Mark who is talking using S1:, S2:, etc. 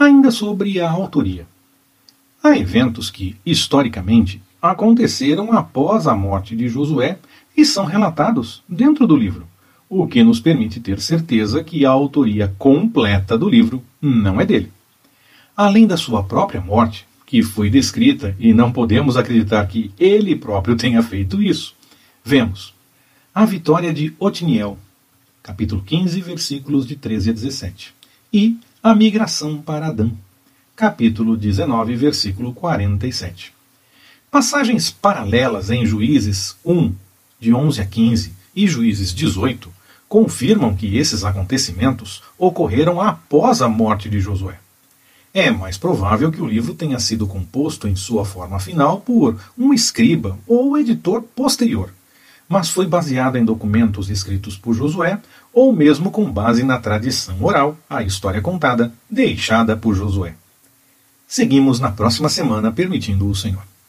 S1: Ainda sobre a autoria. Há eventos que, historicamente, aconteceram após a morte de Josué e são relatados dentro do livro, o que nos permite ter certeza que a autoria completa do livro não é dele. Além da sua própria morte, que foi descrita e não podemos acreditar que ele próprio tenha feito isso, vemos a vitória de Otiniel, capítulo 15, versículos de 13 a 17, e a migração para Adão, capítulo 19, versículo 47. Passagens paralelas em Juízes 1, de 11 a 15, e Juízes 18 confirmam que esses acontecimentos ocorreram após a morte de Josué. É mais provável que o livro tenha sido composto em sua forma final por um escriba ou editor posterior, mas foi baseado em documentos escritos por Josué ou mesmo com base na tradição oral, a história contada, deixada por Josué. Seguimos na próxima semana, permitindo o Senhor.